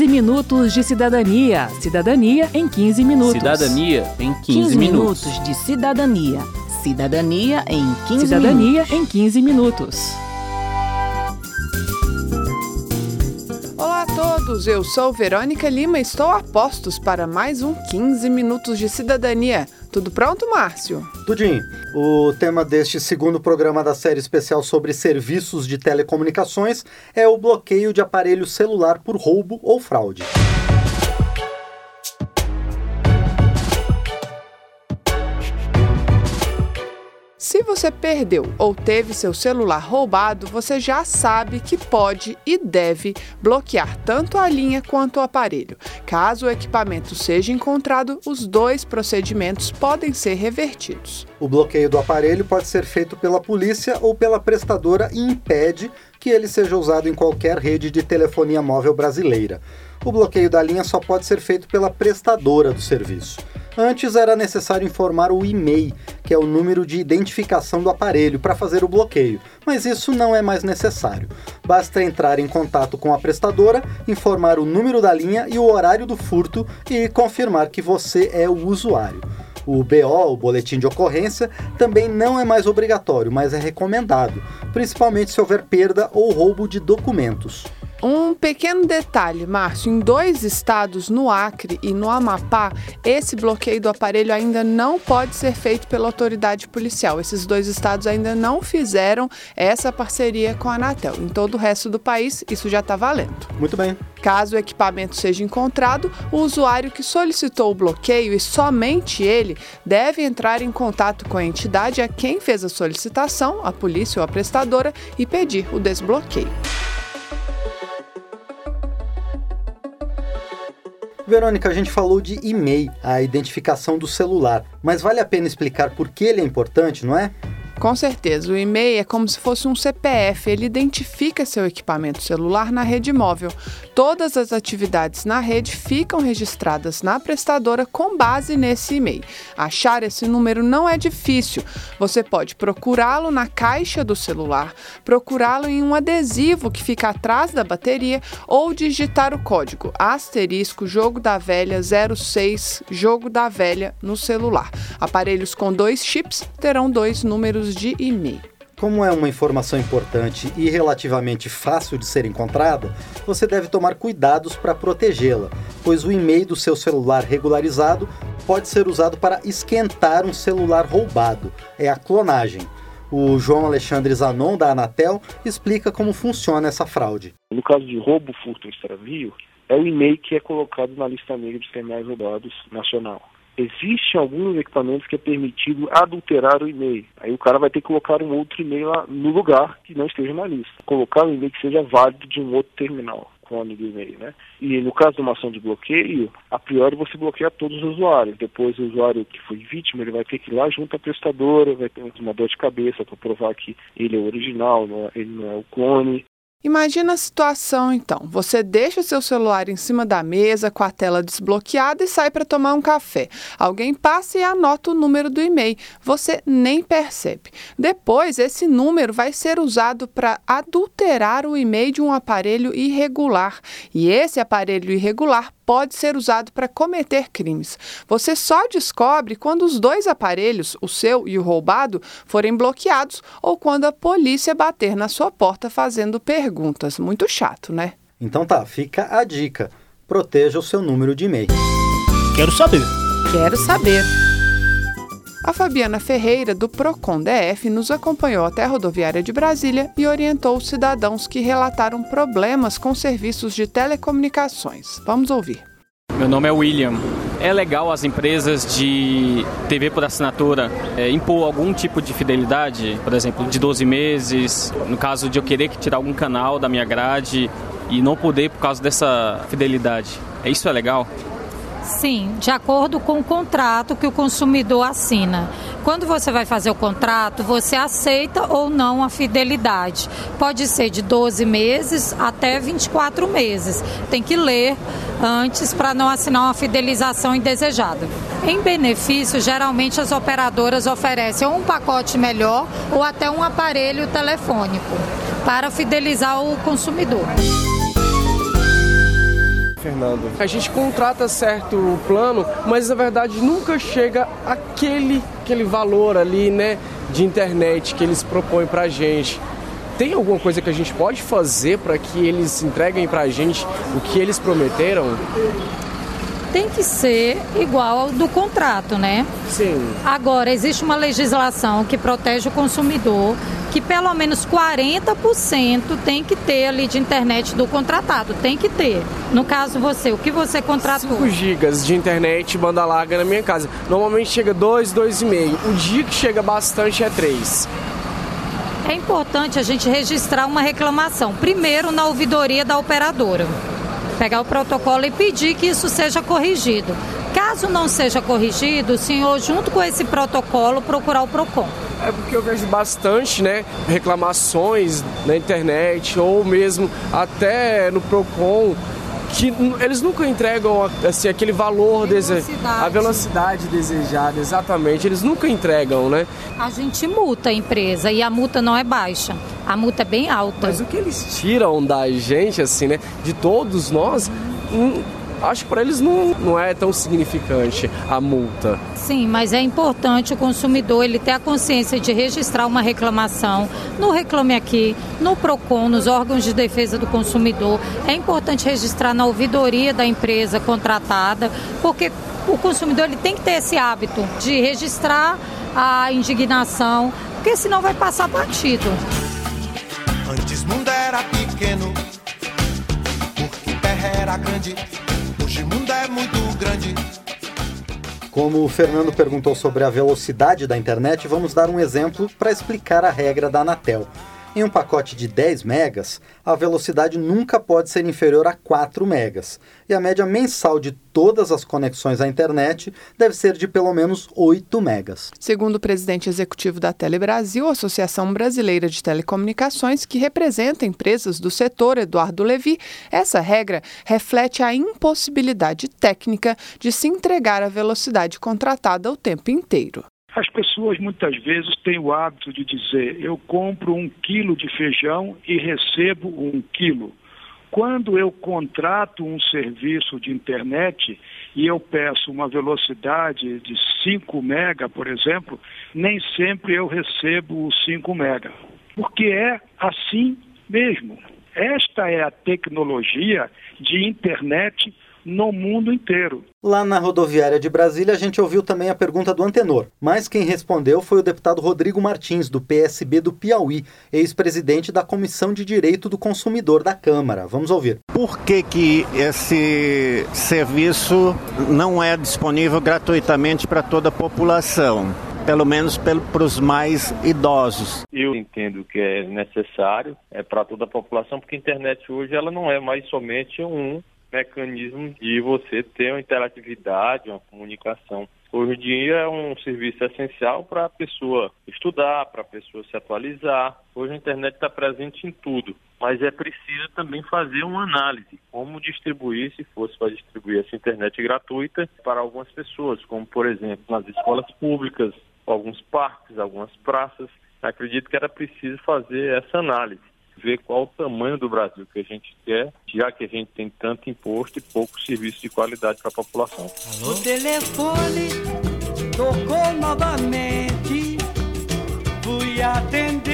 15 minutos de cidadania. Cidadania em 15 minutos. Cidadania em 15, 15 minutos. minutos de cidadania. Cidadania em 15 Cidadania minutos. em 15 minutos. Olá a todos, eu sou Verônica Lima e estou a postos para mais um 15 minutos de cidadania. Tudo pronto, Márcio? Tudinho, o tema deste segundo programa da série especial sobre serviços de telecomunicações é o bloqueio de aparelho celular por roubo ou fraude. Você perdeu ou teve seu celular roubado, você já sabe que pode e deve bloquear tanto a linha quanto o aparelho. Caso o equipamento seja encontrado, os dois procedimentos podem ser revertidos. O bloqueio do aparelho pode ser feito pela polícia ou pela prestadora e impede que ele seja usado em qualquer rede de telefonia móvel brasileira. O bloqueio da linha só pode ser feito pela prestadora do serviço. Antes era necessário informar o e-mail, que é o número de identificação do aparelho, para fazer o bloqueio, mas isso não é mais necessário. Basta entrar em contato com a prestadora, informar o número da linha e o horário do furto e confirmar que você é o usuário. O BO, o boletim de ocorrência, também não é mais obrigatório, mas é recomendado, principalmente se houver perda ou roubo de documentos. Um pequeno detalhe, Márcio: em dois estados, no Acre e no Amapá, esse bloqueio do aparelho ainda não pode ser feito pela autoridade policial. Esses dois estados ainda não fizeram essa parceria com a Anatel. Em todo o resto do país, isso já está valendo. Muito bem. Caso o equipamento seja encontrado, o usuário que solicitou o bloqueio e somente ele deve entrar em contato com a entidade a quem fez a solicitação, a polícia ou a prestadora, e pedir o desbloqueio. Verônica, a gente falou de e-mail, a identificação do celular, mas vale a pena explicar por que ele é importante, não é? Com certeza, o e-mail é como se fosse um CPF, ele identifica seu equipamento celular na rede móvel. Todas as atividades na rede ficam registradas na prestadora com base nesse e-mail. Achar esse número não é difícil. Você pode procurá-lo na caixa do celular, procurá-lo em um adesivo que fica atrás da bateria ou digitar o código asterisco jogo da velha 06 jogo da velha no celular. Aparelhos com dois chips terão dois números de e-mail. Como é uma informação importante e relativamente fácil de ser encontrada, você deve tomar cuidados para protegê-la, pois o e-mail do seu celular regularizado pode ser usado para esquentar um celular roubado. É a clonagem. O João Alexandre Zanon, da Anatel, explica como funciona essa fraude. No caso de roubo, furto ou extravio, é o e-mail que é colocado na lista negra dos terminais roubados nacional. Existem alguns equipamentos que é permitido adulterar o e-mail. Aí o cara vai ter que colocar um outro e-mail lá no lugar que não esteja na lista. Colocar um e-mail que seja válido de um outro terminal clone do e-mail, né? E no caso de uma ação de bloqueio, a priori você bloqueia todos os usuários. Depois o usuário que foi vítima, ele vai ter que ir lá junto à prestadora, vai ter uma dor de cabeça para provar que ele é o original, é- ele não é o clone. Imagina a situação então. Você deixa seu celular em cima da mesa com a tela desbloqueada e sai para tomar um café. Alguém passa e anota o número do e-mail. Você nem percebe. Depois, esse número vai ser usado para adulterar o e-mail de um aparelho irregular. E esse aparelho irregular pode ser usado para cometer crimes. Você só descobre quando os dois aparelhos, o seu e o roubado, forem bloqueados ou quando a polícia bater na sua porta fazendo perguntas. Muito chato, né? Então tá, fica a dica. Proteja o seu número de e-mail. Quero saber. Quero saber. A Fabiana Ferreira, do Procon DF, nos acompanhou até a rodoviária de Brasília e orientou os cidadãos que relataram problemas com serviços de telecomunicações. Vamos ouvir. Meu nome é William. É legal as empresas de TV por assinatura é, impor algum tipo de fidelidade, por exemplo, de 12 meses, no caso de eu querer tirar algum canal da minha grade e não poder por causa dessa fidelidade. É isso é legal? Sim, de acordo com o contrato que o consumidor assina. Quando você vai fazer o contrato, você aceita ou não a fidelidade. Pode ser de 12 meses até 24 meses. Tem que ler antes para não assinar uma fidelização indesejada. Em benefício, geralmente as operadoras oferecem um pacote melhor ou até um aparelho telefônico para fidelizar o consumidor. Fernando. A gente contrata certo plano, mas na verdade nunca chega aquele, aquele valor ali, né, de internet que eles propõem pra gente. Tem alguma coisa que a gente pode fazer para que eles entreguem pra gente o que eles prometeram? tem que ser igual ao do contrato, né? Sim. Agora, existe uma legislação que protege o consumidor, que pelo menos 40% tem que ter ali de internet do contratado, tem que ter. No caso você, o que você contratou? 5 gigas de internet banda larga na minha casa. Normalmente chega 2, 2,5. O dia que chega bastante é 3. É importante a gente registrar uma reclamação, primeiro na ouvidoria da operadora pegar o protocolo e pedir que isso seja corrigido. Caso não seja corrigido, o senhor, junto com esse protocolo, procurar o PROCON. É porque eu vejo bastante, né, reclamações na internet ou mesmo até no PROCON que eles nunca entregam assim, aquele valor, velocidade. Dese... a velocidade desejada, exatamente. Eles nunca entregam, né? A gente multa a empresa e a multa não é baixa, a multa é bem alta. Mas o que eles tiram da gente, assim, né? De todos nós, hum, acho que para eles não, não é tão significante a multa. Sim, mas é importante o consumidor ele ter a consciência de registrar uma reclamação no Reclame Aqui, no PROCON, nos órgãos de defesa do consumidor. É importante registrar na ouvidoria da empresa contratada, porque o consumidor ele tem que ter esse hábito de registrar a indignação, porque senão vai passar batido. Antes mundo era pequeno, porque terra era grande é muito grande. Como o Fernando perguntou sobre a velocidade da internet, vamos dar um exemplo para explicar a regra da Anatel. Em um pacote de 10 megas, a velocidade nunca pode ser inferior a 4 megas, e a média mensal de todas as conexões à internet deve ser de pelo menos 8 megas. Segundo o presidente executivo da Telebrasil, Associação Brasileira de Telecomunicações, que representa empresas do setor, Eduardo Levi, essa regra reflete a impossibilidade técnica de se entregar a velocidade contratada o tempo inteiro. As pessoas muitas vezes têm o hábito de dizer: eu compro um quilo de feijão e recebo um quilo. Quando eu contrato um serviço de internet e eu peço uma velocidade de 5 mega, por exemplo, nem sempre eu recebo os 5 mega. Porque é assim mesmo. Esta é a tecnologia de internet no mundo inteiro. Lá na rodoviária de Brasília, a gente ouviu também a pergunta do antenor, mas quem respondeu foi o deputado Rodrigo Martins, do PSB do Piauí, ex-presidente da Comissão de Direito do Consumidor da Câmara. Vamos ouvir. Por que, que esse serviço não é disponível gratuitamente para toda a população? pelo menos para os mais idosos. Eu entendo que é necessário é para toda a população, porque a internet hoje ela não é mais somente um mecanismo de você ter uma interatividade, uma comunicação. Hoje em dia é um serviço essencial para a pessoa estudar, para a pessoa se atualizar. Hoje a internet está presente em tudo, mas é preciso também fazer uma análise. Como distribuir, se fosse para distribuir essa internet gratuita para algumas pessoas, como por exemplo nas escolas públicas, alguns parques, algumas praças. Acredito que era preciso fazer essa análise ver qual o tamanho do Brasil que a gente quer, já que a gente tem tanto imposto e pouco serviço de qualidade para a população. O telefone tocou novamente, fui atender.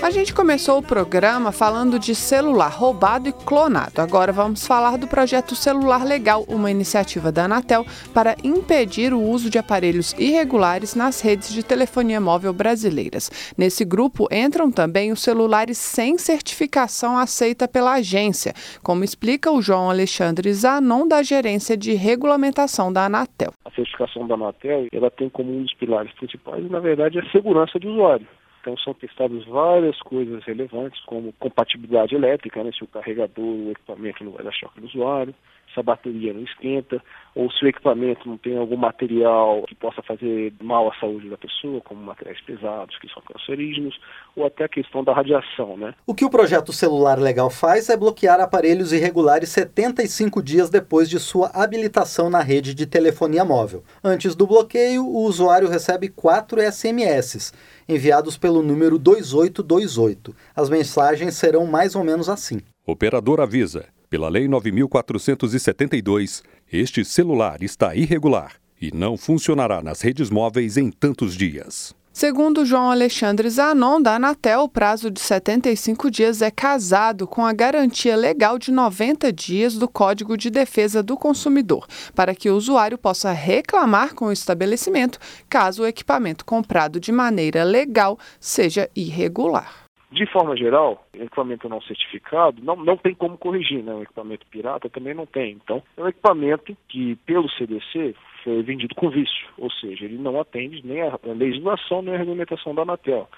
A gente começou o programa falando de celular roubado e clonado. Agora vamos falar do projeto Celular Legal, uma iniciativa da Anatel para impedir o uso de aparelhos irregulares nas redes de telefonia móvel brasileiras. Nesse grupo entram também os celulares sem certificação aceita pela agência, como explica o João Alexandre Zanon, da Gerência de Regulamentação da Anatel. A certificação da Anatel ela tem como um dos pilares principais, na verdade, a segurança de usuário. Então são testadas várias coisas relevantes, como compatibilidade elétrica, né, se o carregador, o equipamento não vai dar choque no usuário, se a bateria não esquenta, ou se o equipamento não tem algum material que possa fazer mal à saúde da pessoa, como materiais pesados que são cancerígenos, ou até a questão da radiação. Né? O que o projeto Celular Legal faz é bloquear aparelhos irregulares 75 dias depois de sua habilitação na rede de telefonia móvel. Antes do bloqueio, o usuário recebe quatro SMS enviados pelo número 2828. As mensagens serão mais ou menos assim. Operador avisa. Pela Lei 9472, este celular está irregular e não funcionará nas redes móveis em tantos dias. Segundo João Alexandre Zanon, da Anatel, o prazo de 75 dias é casado com a garantia legal de 90 dias do Código de Defesa do Consumidor, para que o usuário possa reclamar com o estabelecimento caso o equipamento comprado de maneira legal seja irregular. De forma geral, equipamento não certificado não, não tem como corrigir, né? Equipamento pirata também não tem. Então, é um equipamento que, pelo CDC, foi vendido com vício, ou seja, ele não atende nem a legislação nem a regulamentação da Anatel.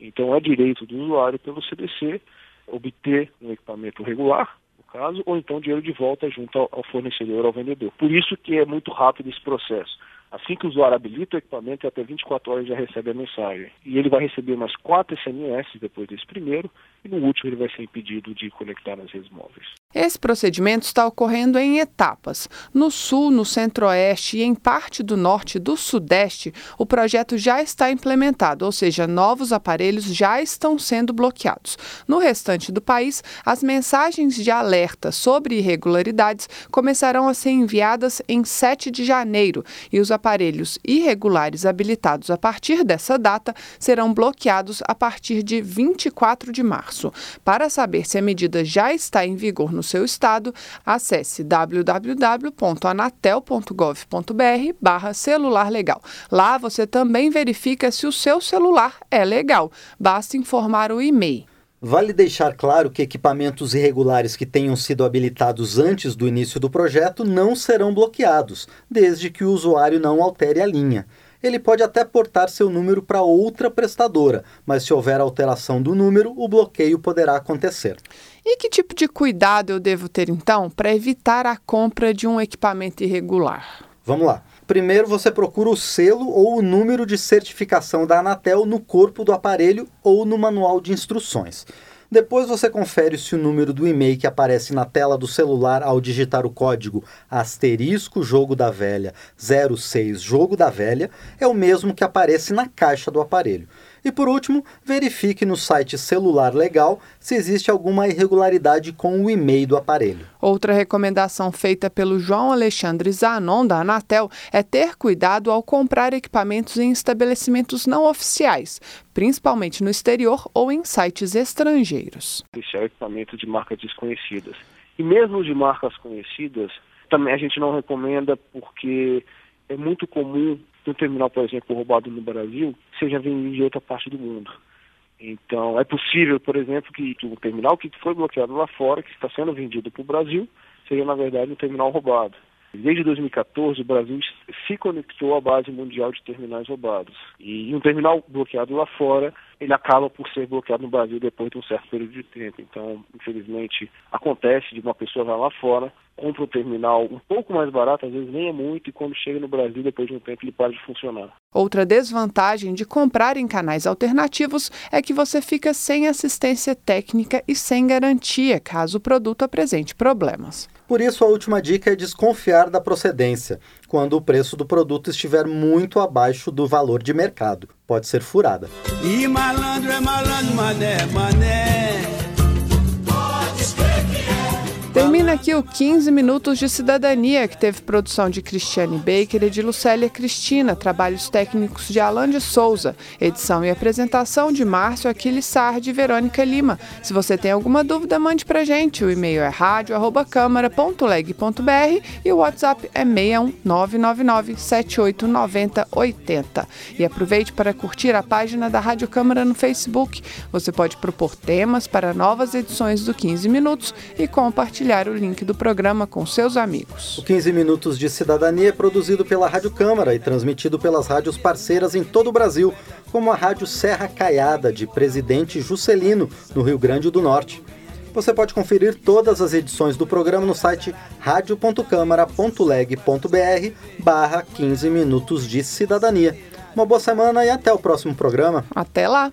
Então, é direito do usuário, pelo CDC, obter um equipamento regular, no caso, ou então dinheiro de volta junto ao, ao fornecedor, ao vendedor. Por isso que é muito rápido esse processo. Assim que o usuário habilita o equipamento, até 24 horas já recebe a mensagem. E ele vai receber mais quatro SMS depois desse primeiro, e no último ele vai ser impedido de conectar nas redes móveis. Esse procedimento está ocorrendo em etapas. No sul, no centro-oeste e em parte do norte e do sudeste, o projeto já está implementado, ou seja, novos aparelhos já estão sendo bloqueados. No restante do país, as mensagens de alerta sobre irregularidades começarão a ser enviadas em 7 de janeiro e os aparelhos irregulares habilitados a partir dessa data serão bloqueados a partir de 24 de março. Para saber se a medida já está em vigor no seu estado, acesse www.anatel.gov.br barra celular legal. Lá você também verifica se o seu celular é legal. Basta informar o e-mail. Vale deixar claro que equipamentos irregulares que tenham sido habilitados antes do início do projeto não serão bloqueados, desde que o usuário não altere a linha. Ele pode até portar seu número para outra prestadora, mas se houver alteração do número, o bloqueio poderá acontecer. E que tipo de cuidado eu devo ter então para evitar a compra de um equipamento irregular? Vamos lá. Primeiro você procura o selo ou o número de certificação da Anatel no corpo do aparelho ou no manual de instruções. Depois você confere se o número do e-mail que aparece na tela do celular ao digitar o código asterisco jogo da velha 06 jogo da velha é o mesmo que aparece na caixa do aparelho. E por último, verifique no site Celular Legal se existe alguma irregularidade com o e-mail do aparelho. Outra recomendação feita pelo João Alexandre Zanon, da Anatel, é ter cuidado ao comprar equipamentos em estabelecimentos não oficiais, principalmente no exterior ou em sites estrangeiros. Deixar equipamento de marcas desconhecidas. E mesmo de marcas conhecidas, também a gente não recomenda porque é muito comum um terminal, por exemplo, roubado no Brasil, seja vendido em outra parte do mundo. Então, é possível, por exemplo, que um terminal que foi bloqueado lá fora, que está sendo vendido para o Brasil, seja, na verdade, um terminal roubado. Desde 2014, o Brasil se conectou à base mundial de terminais roubados. E um terminal bloqueado lá fora, ele acaba por ser bloqueado no Brasil depois de um certo período de tempo. Então, infelizmente, acontece de uma pessoa vai lá fora, compra um terminal um pouco mais barato, às vezes nem é muito, e quando chega no Brasil, depois de um tempo, ele para de funcionar. Outra desvantagem de comprar em canais alternativos é que você fica sem assistência técnica e sem garantia caso o produto apresente problemas. Por isso, a última dica é desconfiar da procedência, quando o preço do produto estiver muito abaixo do valor de mercado. Pode ser furada. E malandro é malandro, mané, mané. Termina aqui o 15 Minutos de Cidadania, que teve produção de Cristiane Baker e de Lucélia Cristina, trabalhos técnicos de Alan de Souza, edição e apresentação de Márcio Aquiles Sardi e Verônica Lima. Se você tem alguma dúvida, mande pra gente. O e-mail é rádio.câmara.leg.br e o WhatsApp é 61999789080. E aproveite para curtir a página da Rádio Câmara no Facebook. Você pode propor temas para novas edições do 15 Minutos e compartilhar o link do programa com seus amigos. O 15 Minutos de Cidadania é produzido pela Rádio Câmara e transmitido pelas rádios parceiras em todo o Brasil, como a Rádio Serra Caiada, de Presidente Juscelino, no Rio Grande do Norte. Você pode conferir todas as edições do programa no site radio.câmara.leg.br barra 15 Minutos de Cidadania. Uma boa semana e até o próximo programa. Até lá!